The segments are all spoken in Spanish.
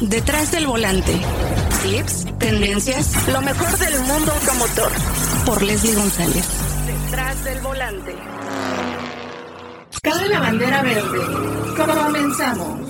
Detrás del volante. Tips, tendencias, lo mejor del mundo automotor. Por Leslie González. Detrás del volante. Cabe la bandera verde. Comenzamos.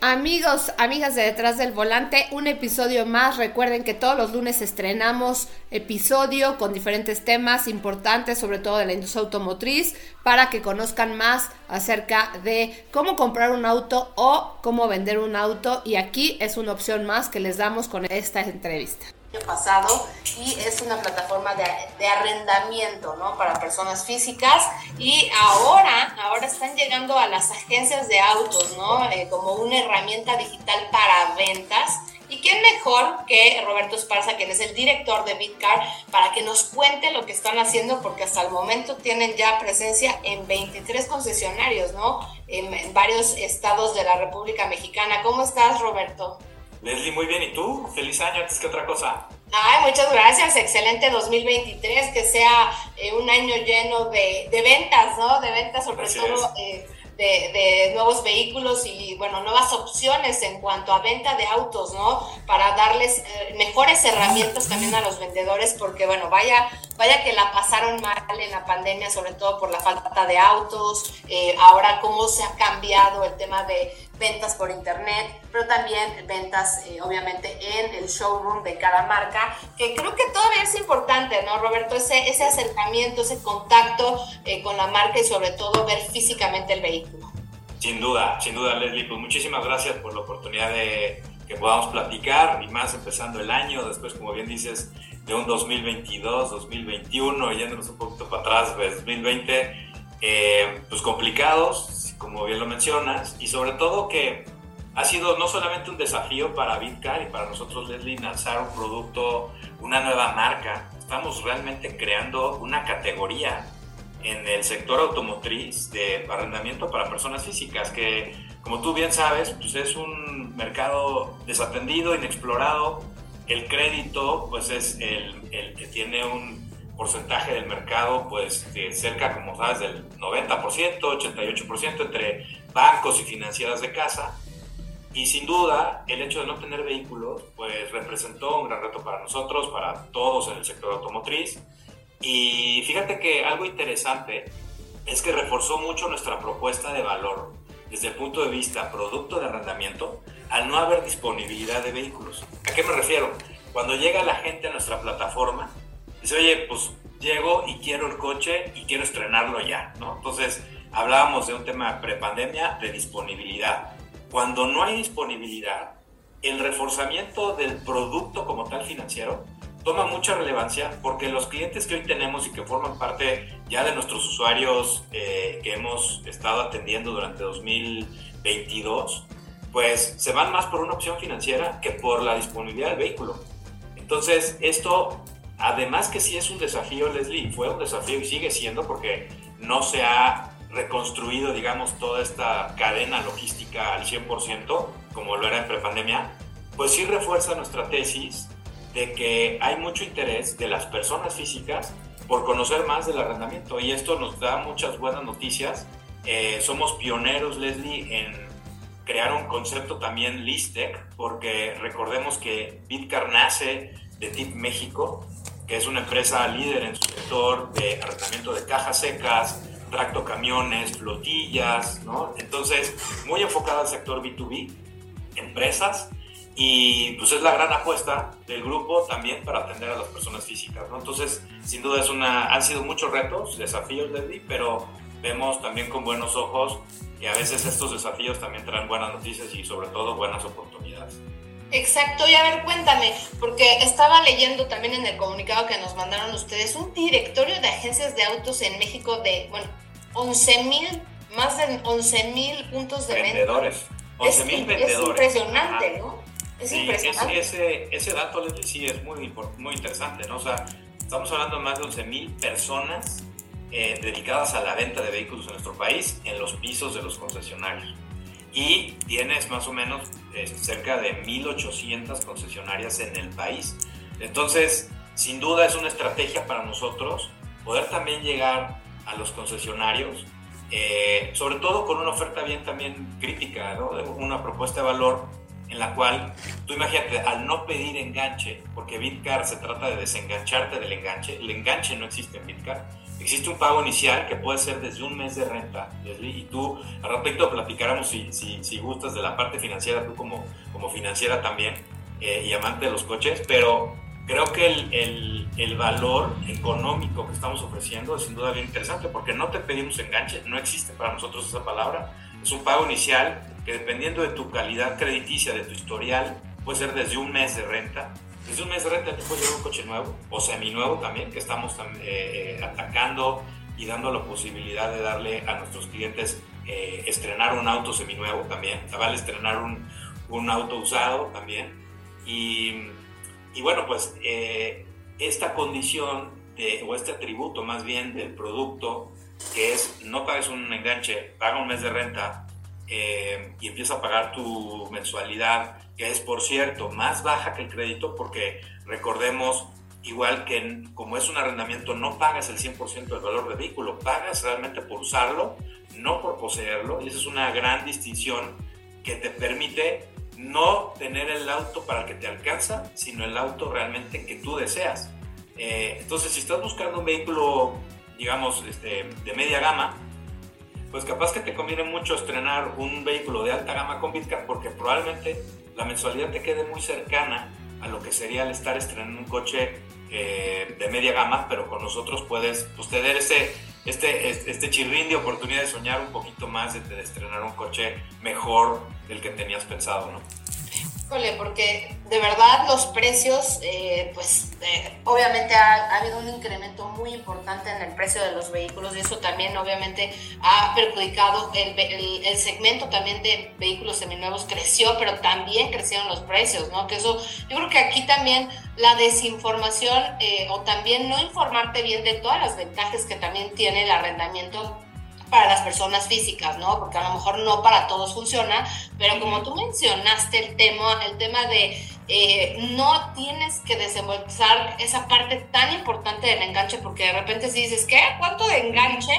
Amigos, amigas de Detrás del Volante, un episodio más. Recuerden que todos los lunes estrenamos episodio con diferentes temas importantes, sobre todo de la industria automotriz, para que conozcan más acerca de cómo comprar un auto o cómo vender un auto. Y aquí es una opción más que les damos con esta entrevista pasado y es una plataforma de, arrendamiento ¿no? para personas físicas y ahora, ahora están llegando a las agencias de autos ¿no? Eh, como una herramienta digital para ventas. ¿Y quién mejor que Roberto Esparza, quien es el director de Bitcar, para que nos cuente lo que están haciendo? Porque hasta el momento tienen ya presencia en 23 concesionarios, ¿no? En, en varios estados de la República Mexicana. ¿Cómo estás, Roberto? Leslie, muy bien. ¿Y tú? Feliz año antes que otra cosa. Ay, muchas gracias. Excelente 2023. Que sea eh, un año lleno de, de, ventas, ¿no? De ventas, sobre todo eh, de, de, nuevos vehículos y, bueno, nuevas opciones en cuanto a venta de autos, ¿no? Para darles eh, mejores herramientas también a los vendedores, porque, bueno, vaya, vaya que la pasaron mal en la pandemia, sobre todo por la falta de autos. ahora, cómo se ha cambiado el tema de ventas por internet, pero también ventas eh, obviamente en el showroom de cada marca, que creo que todavía es importante, ¿no, Roberto? Ese, ese acercamiento, ese contacto eh, con la marca y sobre todo ver físicamente el vehículo. Sin duda, sin duda, Leslie, pues muchísimas gracias por la oportunidad de que podamos platicar y más empezando el año, después, como bien dices, de un 2022, 2021, yéndonos un poquito para atrás, 2020, eh, pues complicados, como bien lo mencionas, y sobre todo que ha sido no solamente un desafío para Bitcar y para nosotros, Leslie, lanzar un producto, una nueva marca, estamos realmente creando una categoría en el sector automotriz de arrendamiento para personas físicas, que como tú bien sabes, pues es un mercado desatendido, inexplorado. El crédito, pues es el, el que tiene un porcentaje del mercado, pues cerca, como sabes, del 90%, 88% entre bancos y financieras de casa. Y sin duda, el hecho de no tener vehículos, pues representó un gran reto para nosotros, para todos en el sector automotriz. Y fíjate que algo interesante es que reforzó mucho nuestra propuesta de valor desde el punto de vista producto de arrendamiento al no haber disponibilidad de vehículos. ¿A qué me refiero? Cuando llega la gente a nuestra plataforma, dice, oye, pues llego y quiero el coche y quiero estrenarlo ya, ¿no? Entonces, hablábamos de un tema prepandemia de disponibilidad. Cuando no hay disponibilidad, el reforzamiento del producto como tal financiero toma mucha relevancia porque los clientes que hoy tenemos y que forman parte ya de nuestros usuarios eh, que hemos estado atendiendo durante 2022, pues se van más por una opción financiera que por la disponibilidad del vehículo. Entonces, esto Además que sí es un desafío, Leslie, fue un desafío y sigue siendo porque no se ha reconstruido, digamos, toda esta cadena logística al 100%, como lo era en prepandemia, pues sí refuerza nuestra tesis de que hay mucho interés de las personas físicas por conocer más del arrendamiento y esto nos da muchas buenas noticias. Eh, somos pioneros, Leslie, en crear un concepto también Listec, porque recordemos que Bitcar nace de TIP México que es una empresa líder en su sector de arrendamiento de cajas secas, tracto camiones, flotillas, ¿no? Entonces, muy enfocada al sector B2B, empresas, y pues es la gran apuesta del grupo también para atender a las personas físicas, ¿no? Entonces, sin duda es una, han sido muchos retos, desafíos, Leslie, pero vemos también con buenos ojos que a veces estos desafíos también traen buenas noticias y sobre todo buenas oportunidades. Exacto, y a ver, cuéntame, porque estaba leyendo también en el comunicado que nos mandaron ustedes un directorio de agencias de autos en México de, bueno, 11 mil, más de 11 mil puntos de vendedores. 11 mil vendedores. Es impresionante, ¿no? Es impresionante. Ese, ese dato, les sí, es muy, muy interesante, ¿no? O sea, estamos hablando de más de 11 mil personas eh, dedicadas a la venta de vehículos en nuestro país en los pisos de los concesionarios y tienes más o menos este, cerca de 1.800 concesionarias en el país. Entonces, sin duda es una estrategia para nosotros poder también llegar a los concesionarios eh, sobre todo con una oferta bien también crítica, ¿no? una propuesta de valor en la cual tú imagínate, al no pedir enganche, porque Bitcar se trata de desengancharte del enganche, el enganche no existe en Bitcar, existe un pago inicial que puede ser desde un mes de renta, y tú al respecto platicáramos si, si, si, gustas de la parte financiera, tú como, como financiera también, eh, y amante de los coches, pero creo que el, el, el, valor económico que estamos ofreciendo es sin duda bien interesante, porque no te pedimos enganche, no existe para nosotros esa palabra, es un pago inicial que dependiendo de tu calidad crediticia, de tu historial, puede ser desde un mes de renta. Desde un mes de renta te puedes llevar un coche nuevo o seminuevo también, que estamos eh, eh, atacando y dando la posibilidad de darle a nuestros clientes eh, estrenar un auto seminuevo también. Vale estrenar un, un auto usado también. Y, y bueno, pues esta condición de, o este atributo más bien del producto, que es no pagues un enganche, paga un mes de renta eh, y empieza a pagar tu mensualidad, que es, por cierto, más baja que el crédito, porque recordemos, igual que como es un arrendamiento, no pagas el 100% del valor del vehículo, pagas realmente por usarlo, no por poseerlo, y esa es una gran distinción que te permite no tener el auto para el que te alcanza, sino el auto realmente que tú deseas. Eh, entonces, si estás buscando un vehículo, digamos, este, de media gama, pues capaz que te conviene mucho estrenar un vehículo de alta gama con Bitcar porque probablemente la mensualidad te quede muy cercana a lo que sería el estar estrenando un coche eh, de media gama, pero con nosotros puedes pues, tener ese, este, este chirrín de oportunidad de soñar un poquito más, de, de estrenar un coche mejor del que tenías pensado, ¿no? Porque de verdad los precios, eh, pues eh, obviamente ha, habido un incremento muy importante en el precio de los vehículos y eso también obviamente ha perjudicado el, el, segmento también de vehículos seminuevos creció, pero también crecieron los precios, ¿no? Que eso, yo creo que aquí también la desinformación eh, o también no informarte bien de todas las ventajas que también tiene el arrendamiento para las personas físicas, ¿no? Porque a lo mejor no para todos funciona, pero como tú mencionaste el tema, el tema de eh, no tienes que desembolsar esa parte tan importante del enganche, porque de repente si dices, ¿qué? ¿Cuánto de enganche?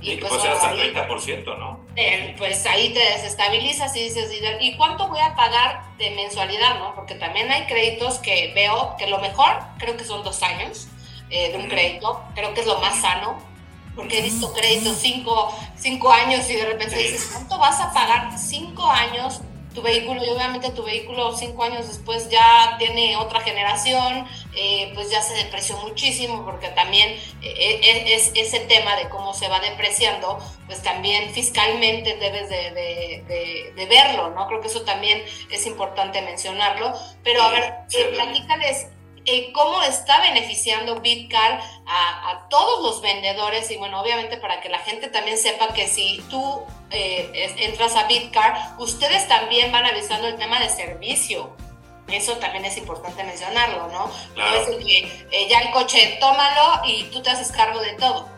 Y, pues, puede ser hasta el 30%, ¿no? Eh, pues ahí te desestabilizas y dices, ¿y cuánto voy a pagar de mensualidad, no? Porque también hay créditos que veo que lo mejor creo que son dos años eh, de un crédito, creo que es lo más sano, porque he visto créditos cinco, cinco años y de repente dices, ¿cuánto vas a pagar cinco años tu vehículo? Y obviamente tu vehículo cinco años después ya tiene otra generación, eh, pues ya se depreció muchísimo, porque también eh, eh, es, ese tema de cómo se va depreciando, pues también fiscalmente debes de, de, de, verlo, ¿no? Creo que eso también es importante mencionarlo. Pero a ver, platícales eh, cómo está beneficiando Bitcar a, todos los vendedores y bueno, obviamente para que la gente también sepa que si tú eh, entras a Bitcar, ustedes también van avisando el tema de servicio. Eso también es importante mencionarlo, ¿no? No es que eh, ya el coche, tómalo y tú te haces cargo de todo.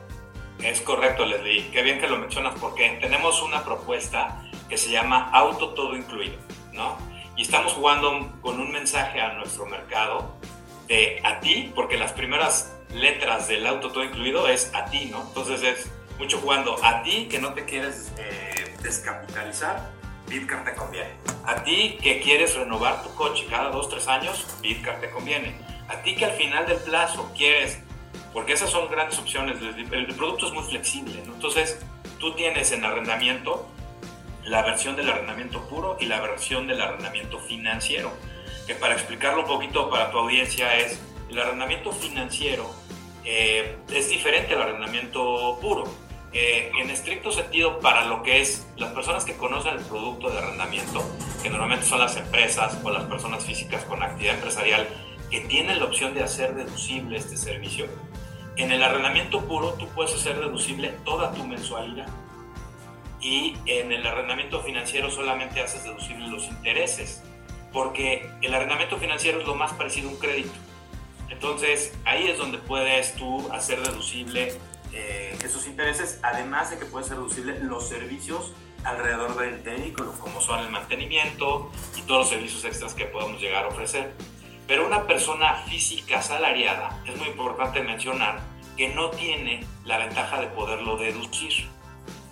Es correcto, Leslie. Qué bien que lo mencionas porque tenemos una propuesta que se llama Auto Todo Incluido, ¿no? Y estamos jugando con un mensaje a nuestro mercado de a ti, porque las primeras letras del auto todo incluido es a ti, ¿no? Entonces es mucho jugando a ti que no te quieres eh, descapitalizar, Bitcar te conviene. A ti que quieres renovar tu coche cada dos, tres años, Bitcar te conviene. A ti que al final del plazo quieres, porque esas son grandes opciones, el, producto es muy flexible, ¿no? Entonces tú tienes en arrendamiento la versión del arrendamiento puro y la versión del arrendamiento financiero que para explicarlo un poquito para tu audiencia es, el arrendamiento financiero eh, es diferente al arrendamiento puro. Eh, en estricto sentido, para lo que es las personas que conocen el producto de arrendamiento, que normalmente son las empresas o las personas físicas con actividad empresarial, que tienen la opción de hacer deducible este servicio, en el arrendamiento puro tú puedes hacer deducible toda tu mensualidad y en el arrendamiento financiero solamente haces deducible los intereses porque el arrendamiento financiero es lo más parecido a un crédito. Entonces, ahí es donde puedes tú hacer deducible eh, esos intereses, además de que puedes ser deducible los servicios alrededor del vehículo, como son el mantenimiento y todos los servicios extras que podemos llegar a ofrecer. Pero una persona física asalariada, es muy importante mencionar que no tiene la ventaja de poderlo deducir.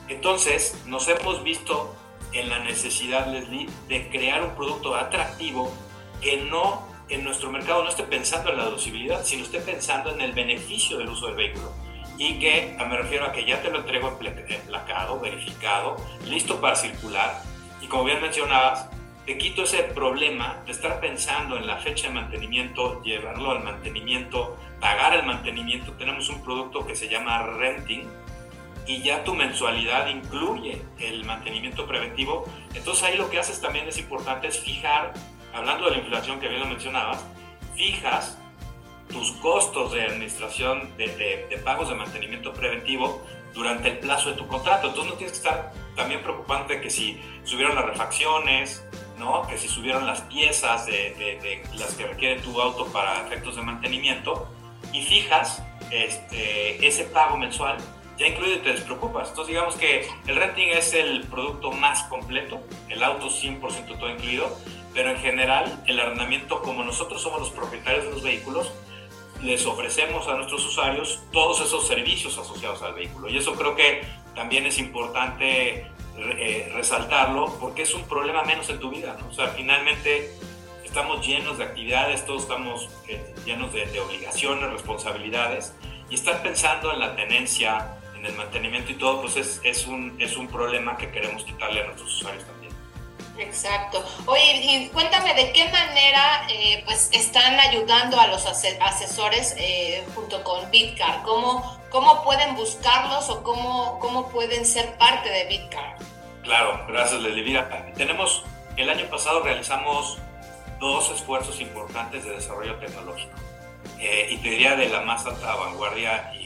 Entonces, nos hemos visto en la necesidad, Leslie, de crear un producto atractivo que no en nuestro mercado no esté pensando en la deducibilidad, sino esté pensando en el beneficio del uso del vehículo. Y que me refiero a que ya te lo entrego emplacado, verificado, listo para circular. Y como bien mencionabas, te quito ese problema de estar pensando en la fecha de mantenimiento, llevarlo al mantenimiento, pagar el mantenimiento. Tenemos un producto que se llama renting, y ya tu mensualidad incluye el mantenimiento preventivo. Entonces ahí lo que haces también es importante es fijar, hablando de la inflación que bien lo mencionabas, fijas tus costos de administración de, de, pagos de mantenimiento preventivo durante el plazo de tu contrato. Entonces no tienes que estar también preocupante que si subieron las refacciones, ¿no? que si subieron las piezas de, de, las que requiere tu auto para efectos de mantenimiento y fijas este, ese pago mensual ya incluido y te despreocupas. Entonces digamos que el renting es el producto más completo, el auto 100% todo incluido, pero en general el arrendamiento, como nosotros somos los propietarios de los vehículos, les ofrecemos a nuestros usuarios todos esos servicios asociados al vehículo. Y eso creo que también es importante eh, resaltarlo porque es un problema menos en tu vida. ¿no? O sea, finalmente estamos llenos de actividades, todos estamos eh, llenos de, de obligaciones, responsabilidades, y estar pensando en la tenencia, en el mantenimiento y todo, pues es, es, un, es un problema que queremos quitarle a nuestros usuarios también. Exacto. Oye, y cuéntame de qué manera eh, pues están ayudando a los asesores eh, junto con Bitcar. ¿Cómo, ¿Cómo pueden buscarlos o cómo, cómo pueden ser parte de Bitcar? Claro, gracias Leslie. tenemos, el año pasado realizamos dos esfuerzos importantes de desarrollo tecnológico. Eh, y te diría de la más alta vanguardia y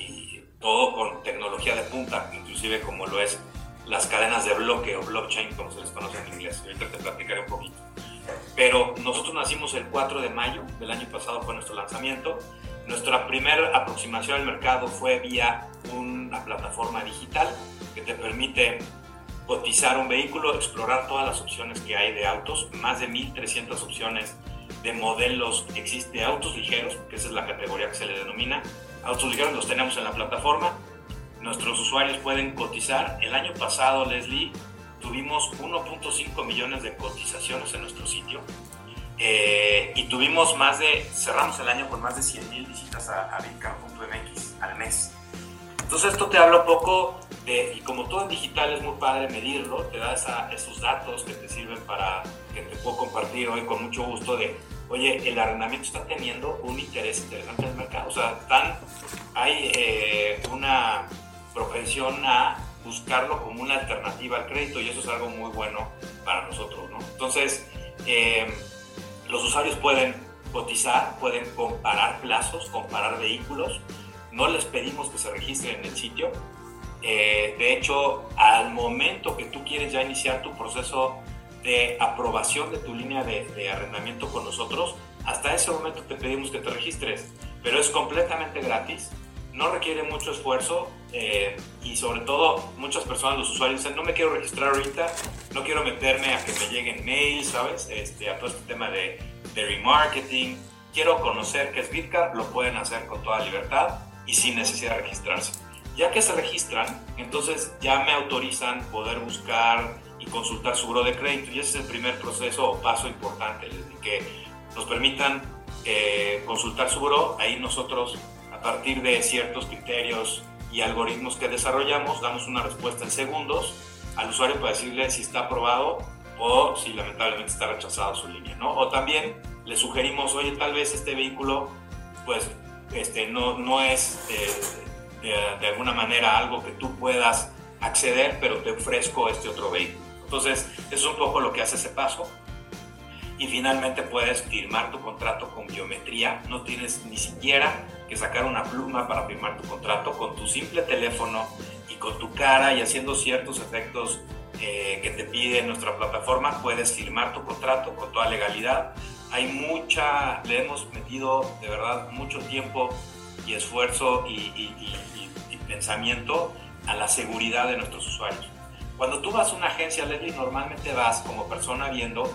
todo con tecnología de punta, inclusive como lo es las cadenas de bloque o blockchain, como se les conoce en inglés. Ahorita te platicaré un poquito. Pero nosotros nacimos el 4 de mayo del año pasado, fue nuestro lanzamiento. Nuestra primera aproximación al mercado fue vía una plataforma digital que te permite cotizar un vehículo, explorar todas las opciones que hay de autos, más de 1.300 opciones de modelos. Existe autos ligeros, que esa es la categoría que se le denomina, Autos ligeros los tenemos en la plataforma. Nuestros usuarios pueden cotizar. El año pasado, Leslie, tuvimos 1.5 millones de cotizaciones en nuestro sitio. Eh, y tuvimos más de, cerramos el año con más de 100 mil visitas a, a al mes. Entonces esto te habla un poco de, y como todo en digital es muy padre medirlo, te da esos datos que te sirven para, que te puedo compartir hoy con mucho gusto de oye, el arrendamiento está teniendo un interés interesante en el mercado. O sea, hay eh, una propensión a buscarlo como una alternativa al crédito y eso es algo muy bueno para nosotros, ¿no? Entonces, eh, los usuarios pueden cotizar, pueden comparar plazos, comparar vehículos. No les pedimos que se registren en el sitio. Eh, de hecho, al momento que tú quieres ya iniciar tu proceso de aprobación de tu línea de, arrendamiento con nosotros, hasta ese momento te pedimos que te registres, pero es completamente gratis, no requiere mucho esfuerzo eh, y sobre todo muchas personas, los usuarios dicen, no me quiero registrar ahorita, no quiero meterme a que me lleguen mails, ¿sabes? Este, a todo este tema de, de remarketing, quiero conocer qué es Bitcar, lo pueden hacer con toda libertad y sin necesidad de registrarse. Ya que se registran, entonces ya me autorizan poder buscar consultar su buro de crédito. Y ese es el primer proceso o paso importante, que nos permitan eh, consultar su buro. Ahí nosotros, a partir de ciertos criterios y algoritmos que desarrollamos, damos una respuesta en segundos al usuario para decirle si está aprobado o si lamentablemente está rechazado su línea, ¿no? O también le sugerimos, oye, tal vez este vehículo, pues, este, no, no es eh, de, de alguna manera algo que tú puedas acceder, pero te ofrezco este otro vehículo. Entonces, eso es un poco lo que hace ese paso. Y finalmente puedes firmar tu contrato con biometría. No tienes ni siquiera que sacar una pluma para firmar tu contrato. Con tu simple teléfono y con tu cara y haciendo ciertos efectos eh, que te pide nuestra plataforma, puedes firmar tu contrato con toda legalidad. Hay mucha, le hemos metido de verdad mucho tiempo y esfuerzo y pensamiento a la seguridad de nuestros usuarios. Cuando tú vas a una agencia, Leslie, normalmente vas como persona viendo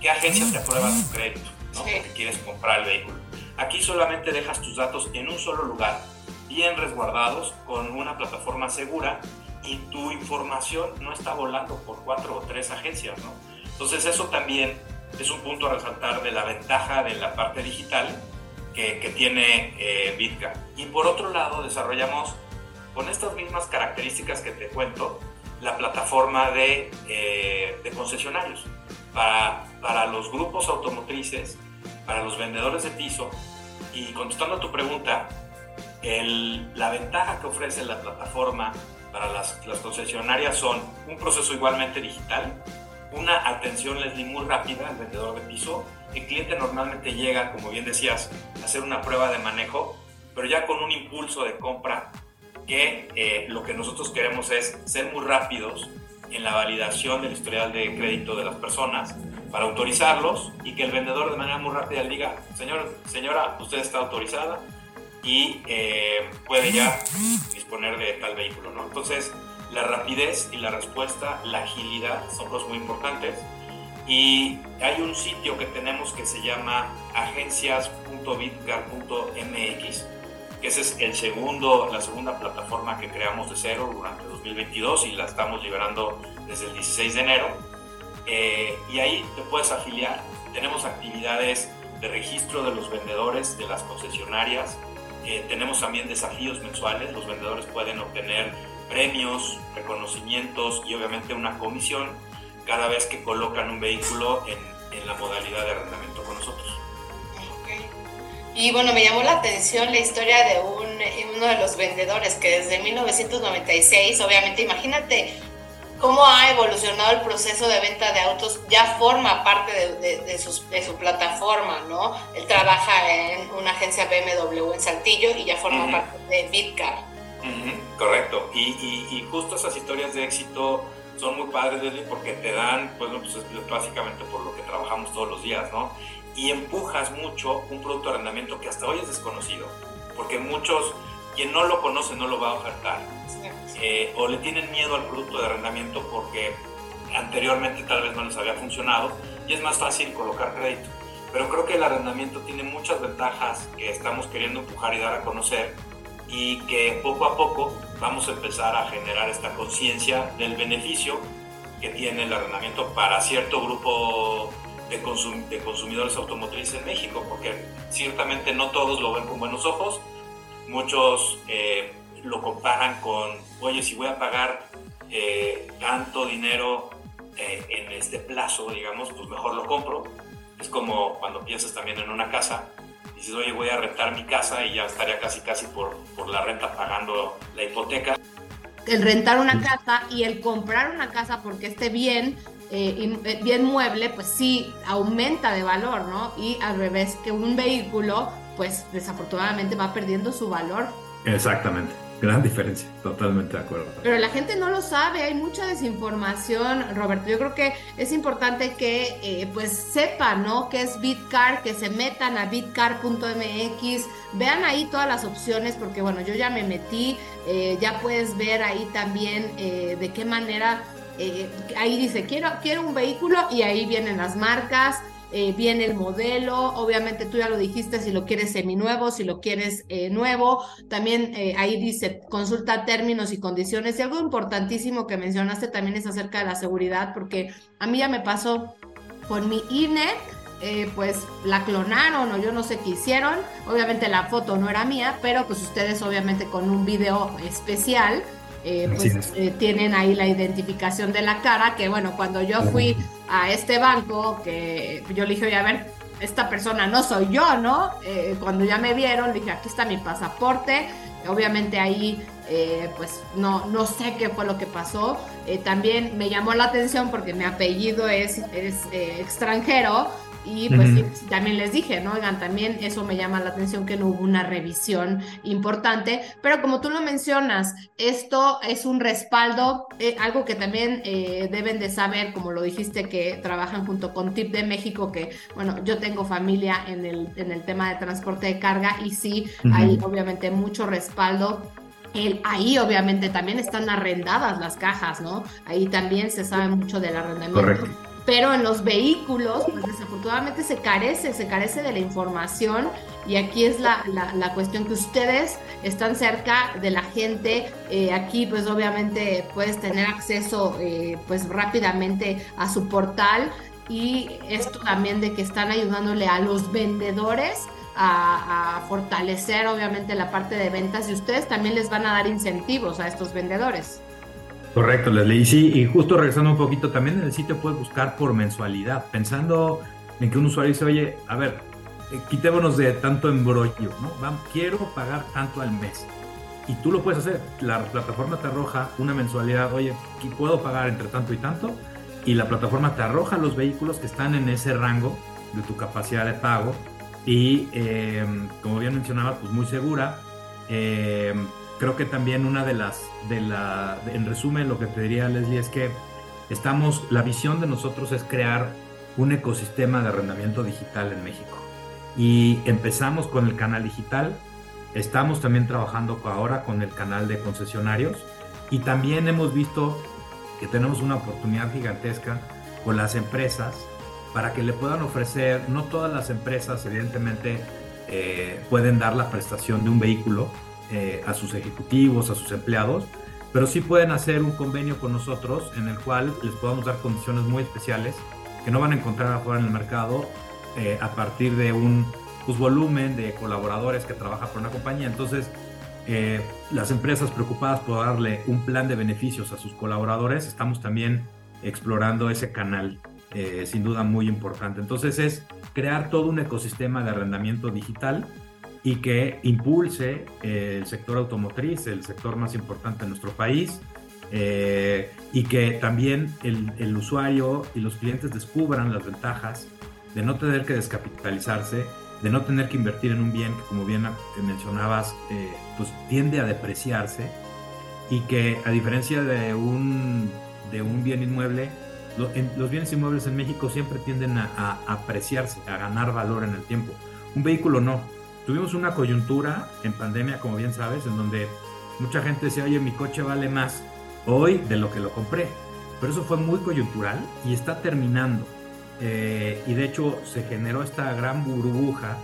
qué agencia te aprueba tu crédito, ¿no? Porque quieres comprar el vehículo. Aquí solamente dejas tus datos en un solo lugar, bien resguardados, con una plataforma segura y tu información no está volando por cuatro o tres agencias, ¿no? Entonces eso también es un punto a resaltar de la ventaja de la parte digital que, tiene eh. Y por otro lado, desarrollamos con estas mismas características que te cuento, la plataforma de, eh, de concesionarios para, para los grupos automotrices, para los vendedores de piso. Y contestando a tu pregunta, la ventaja que ofrece la plataforma para las, las, concesionarias son un proceso igualmente digital, una atención Leslie muy rápida al vendedor de piso. El cliente normalmente llega, como bien decías, a hacer una prueba de manejo, pero ya con un impulso de compra que eh, lo que nosotros queremos es ser muy rápidos en la validación del historial de crédito de las personas para autorizarlos y que el vendedor de manera muy rápida le diga, señor, señora, usted está autorizada y eh, puede ya disponer de tal vehículo. ¿no? Entonces, la rapidez y la respuesta, la agilidad son cosas muy importantes. Y hay un sitio que tenemos que se llama agencias.bitcar.mx, que esa es el segundo, la segunda plataforma que creamos de cero durante 2022 y la estamos liberando desde el 16 de enero. Eh, y ahí te puedes afiliar. Tenemos actividades de registro de los vendedores, de las concesionarias. Eh, tenemos también desafíos mensuales. Los vendedores pueden obtener premios, reconocimientos y obviamente una comisión cada vez que colocan un vehículo en, en la modalidad de arrendamiento. Y bueno, me llamó la atención la historia de un, uno de los vendedores que desde 1996, obviamente, imagínate cómo ha evolucionado el proceso de venta de autos, ya forma parte de, de, su, de su, plataforma, ¿no? Él trabaja en una agencia BMW en Saltillo y ya forma parte de Bitcar. Correcto. Y, y, justo esas historias de éxito son muy padres, Leslie, porque te dan, pues, pues básicamente por lo que trabajamos todos los días, ¿no? Y empujas mucho un producto de arrendamiento que hasta hoy es desconocido, porque muchos, quien no lo conoce no lo va a ofertar. Eh, o le tienen miedo al producto de arrendamiento porque anteriormente tal vez no les había funcionado y es más fácil colocar crédito. Pero creo que el arrendamiento tiene muchas ventajas que estamos queriendo empujar y dar a conocer y que poco a poco vamos a empezar a generar esta conciencia del beneficio que tiene el arrendamiento para cierto grupo de, de, consumidores automotrices en México, porque ciertamente no todos lo ven con buenos ojos, muchos eh, lo comparan con, oye, si voy a pagar eh, tanto dinero eh, en este plazo, digamos, pues mejor lo compro. Es como cuando piensas también en una casa, dices, oye, voy a rentar mi casa y ya estaría casi, casi por, por la renta pagando la hipoteca. El rentar una casa y el comprar una casa porque esté bien, eh, eh, bien mueble, pues sí aumenta de valor, ¿no? Y al revés que un vehículo, pues desafortunadamente va perdiendo su valor. Exactamente. Gran diferencia, totalmente de acuerdo. Pero la gente no lo sabe, hay mucha desinformación, Roberto. Yo creo que es importante que eh, pues sepan, ¿no? Que es Bitcar, que se metan a bitcar.mx, vean ahí todas las opciones, porque bueno, yo ya me metí, eh, ya puedes ver ahí también eh, de qué manera, ahí dice, quiero, quiero un vehículo y ahí vienen las marcas, eh, viene el modelo, obviamente tú ya lo dijiste, si lo quieres seminuevo, si lo quieres eh, nuevo, también eh, ahí dice consulta términos y condiciones. Y algo importantísimo que mencionaste también es acerca de la seguridad, porque a mí ya me pasó con mi INE, pues la clonaron o yo no sé qué hicieron. Obviamente la foto no era mía, pero pues ustedes obviamente con un video especial eh, pues eh, tienen ahí la identificación de la cara, que bueno, cuando yo fui a este banco, que yo le dije, oye, a ver, esta persona no soy yo, ¿no? Eh, cuando ya me vieron, dije, aquí está mi pasaporte, obviamente ahí, pues no, no sé qué fue lo que pasó, también me llamó la atención porque mi apellido es, es extranjero, y pues también les dije, ¿no? Oigan, también eso me llama la atención que no hubo una revisión importante, pero como tú lo mencionas, esto es un respaldo, eh, algo que también eh, deben de saber, como lo dijiste, que trabajan junto con TIP de México, que bueno, yo tengo familia en el, en el tema de transporte de carga y sí, hay obviamente mucho respaldo el, ahí obviamente también están arrendadas las cajas, ¿no? Ahí también se sabe mucho del arrendamiento. Correcto pero en los vehículos, pues desafortunadamente se carece, se carece de la información y aquí es la, la, cuestión que ustedes están cerca de la gente, eh, aquí pues obviamente puedes tener acceso eh, pues rápidamente a su portal y esto también de que están ayudándole a los vendedores a, a, fortalecer obviamente la parte de ventas y ustedes también les van a dar incentivos a estos vendedores. Correcto, Leslie. Y sí, y justo regresando un poquito, también en el sitio puedes buscar por mensualidad, pensando en que un usuario dice, oye, a ver, eh, quitémonos de tanto embrollo, ¿no? quiero pagar tanto al mes. Y tú lo puedes hacer. La plataforma te arroja una mensualidad, oye, puedo pagar entre tanto y tanto. Y la plataforma te arroja los vehículos que están en ese rango de tu capacidad de pago. Y eh, como bien mencionaba, pues muy segura. Eh, creo que también una de las, de la, en resumen, lo que te diría Leslie es que estamos, la visión de nosotros es crear un ecosistema de arrendamiento digital en México. Y empezamos con el canal digital, estamos también trabajando ahora con el canal de concesionarios y también hemos visto que tenemos una oportunidad gigantesca con las empresas para que le puedan ofrecer, no todas las empresas evidentemente eh, pueden dar la prestación de un vehículo, eh, a sus ejecutivos, a sus empleados, pero sí pueden hacer un convenio con nosotros en el cual les podamos dar condiciones muy especiales que no van a encontrar afuera en el mercado eh, a partir de un pues, volumen de colaboradores que trabaja por una compañía. Entonces, eh, las empresas preocupadas por darle un plan de beneficios a sus colaboradores, estamos también explorando ese canal, sin duda muy importante. Entonces, es crear todo un ecosistema de arrendamiento digital y que impulse el sector automotriz, el sector más importante de nuestro país, eh, y que también el, el, usuario y los clientes descubran las ventajas de no tener que descapitalizarse, de no tener que invertir en un bien que, como bien mencionabas, eh, pues tiende a depreciarse y que a diferencia de un, de un bien inmueble, los bienes inmuebles en México siempre tienden a, a apreciarse, a ganar valor en el tiempo. Un vehículo no, tuvimos una coyuntura en pandemia, como bien sabes, en donde mucha gente decía, oye, mi coche vale más hoy de lo que lo compré. Pero eso fue muy coyuntural y está terminando. Eh, y de hecho se generó esta gran burbuja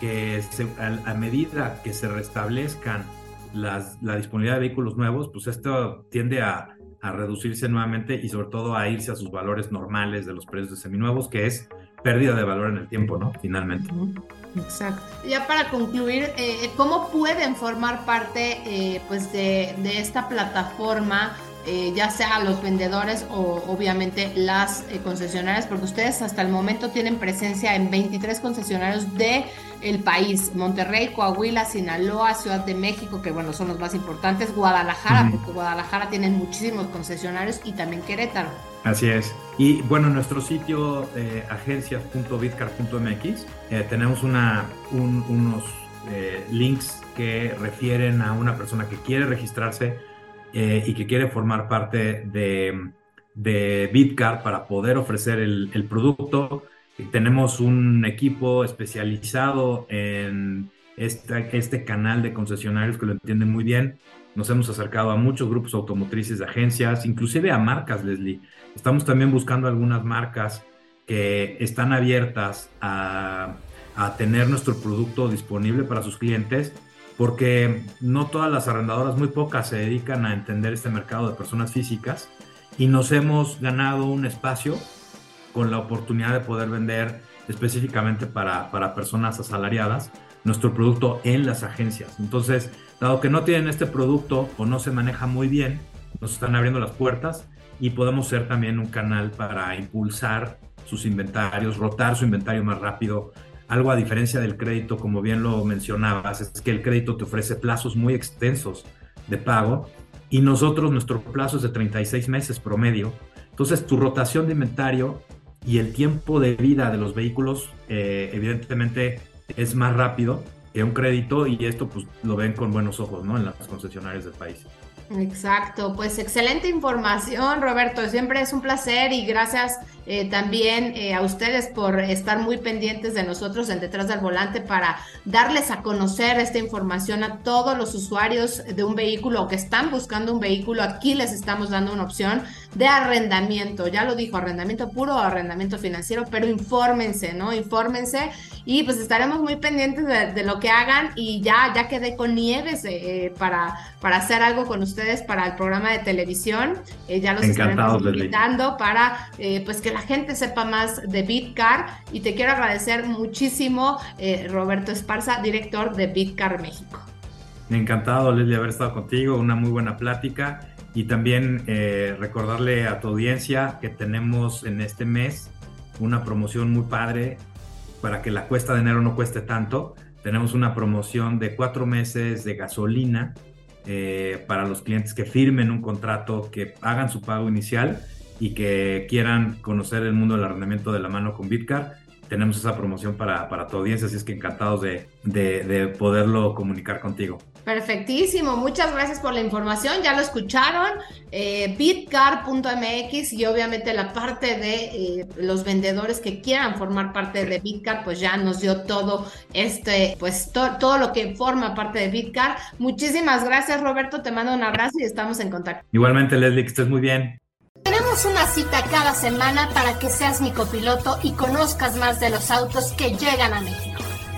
que a, medida que se restablezcan las, la disponibilidad de vehículos nuevos, pues esto tiende a, a reducirse nuevamente y sobre todo a irse a sus valores normales de los precios de seminuevos, que es pérdida de valor en el tiempo, ¿no? Finalmente. Exacto. Ya para concluir, eh, ¿cómo pueden formar parte eh, pues de, esta plataforma? Eh, ya sea los vendedores o obviamente las concesionarias, porque ustedes hasta el momento tienen presencia en 23 concesionarios de el país, Monterrey, Coahuila, Sinaloa, Ciudad de México, que bueno, son los más importantes, Guadalajara, porque Guadalajara tienen muchísimos concesionarios y también Querétaro. Así es. Y bueno, en nuestro sitio eh, agencias.bitcar.mx eh, tenemos una, unos eh, links que refieren a una persona que quiere registrarse eh, y que quiere formar parte de, de Bitcar para poder ofrecer el, el producto. Tenemos un equipo especializado en este, este canal de concesionarios que lo entienden muy bien. Nos hemos acercado a muchos grupos automotrices agencias, inclusive a marcas, Leslie. Estamos también buscando algunas marcas que están abiertas a, tener nuestro producto disponible para sus clientes, porque no todas las arrendadoras, muy pocas, se dedican a entender este mercado de personas físicas y nos hemos ganado un espacio con la oportunidad de poder vender específicamente para, para personas asalariadas nuestro producto en las agencias. Entonces, dado que no tienen este producto o no se maneja muy bien, nos están abriendo las puertas y podemos ser también un canal para impulsar sus inventarios, rotar su inventario más rápido. Algo a diferencia del crédito, como bien lo mencionabas, es que el crédito te ofrece plazos muy extensos de pago y nosotros nuestro plazo es de 36 meses promedio. Entonces tu rotación de inventario y el tiempo de vida de los vehículos eh, evidentemente es más rápido que un crédito y esto pues lo ven con buenos ojos ¿no? en las concesionarias del país. Exacto, pues excelente información, Roberto. Siempre es un placer y gracias eh, también eh, a ustedes por estar muy pendientes de nosotros en Detrás del Volante para darles a conocer esta información a todos los usuarios de un vehículo que están buscando un vehículo. Aquí les estamos dando una opción de arrendamiento. Ya lo dijo, arrendamiento puro o arrendamiento financiero, pero infórmense, ¿no? Infórmense y pues estaremos muy pendientes de, lo que hagan y ya, ya quedé con Nieves eh, para, para hacer algo con ustedes para el programa de televisión. Eh, ya los estaremos invitando para eh, pues que la gente sepa más de Bitcar y te quiero agradecer muchísimo Roberto Esparza, director de Bitcar México. Encantado, Leslie, haber estado contigo, una muy buena plática y también recordarle a tu audiencia que tenemos en este mes una promoción muy padre para que la cuesta de enero no cueste tanto. Tenemos una promoción de cuatro meses de gasolina eh, para los clientes que firmen un contrato, que hagan su pago inicial y que quieran conocer el mundo del arrendamiento de la mano con Bitcar. Tenemos esa promoción para, para tu audiencia, así es que encantados de, de poderlo comunicar contigo. Perfectísimo, muchas gracias por la información, ya lo escucharon, eh, bitcar.mx y obviamente la parte de eh, los vendedores que quieran formar parte de Bitcar, pues ya nos dio todo este, pues todo lo que forma parte de Bitcar. Muchísimas gracias Roberto, te mando un abrazo y estamos en contacto. Igualmente Leslie, que estés muy bien. Tenemos una cita cada semana para que seas mi copiloto y conozcas más de los autos que llegan a México.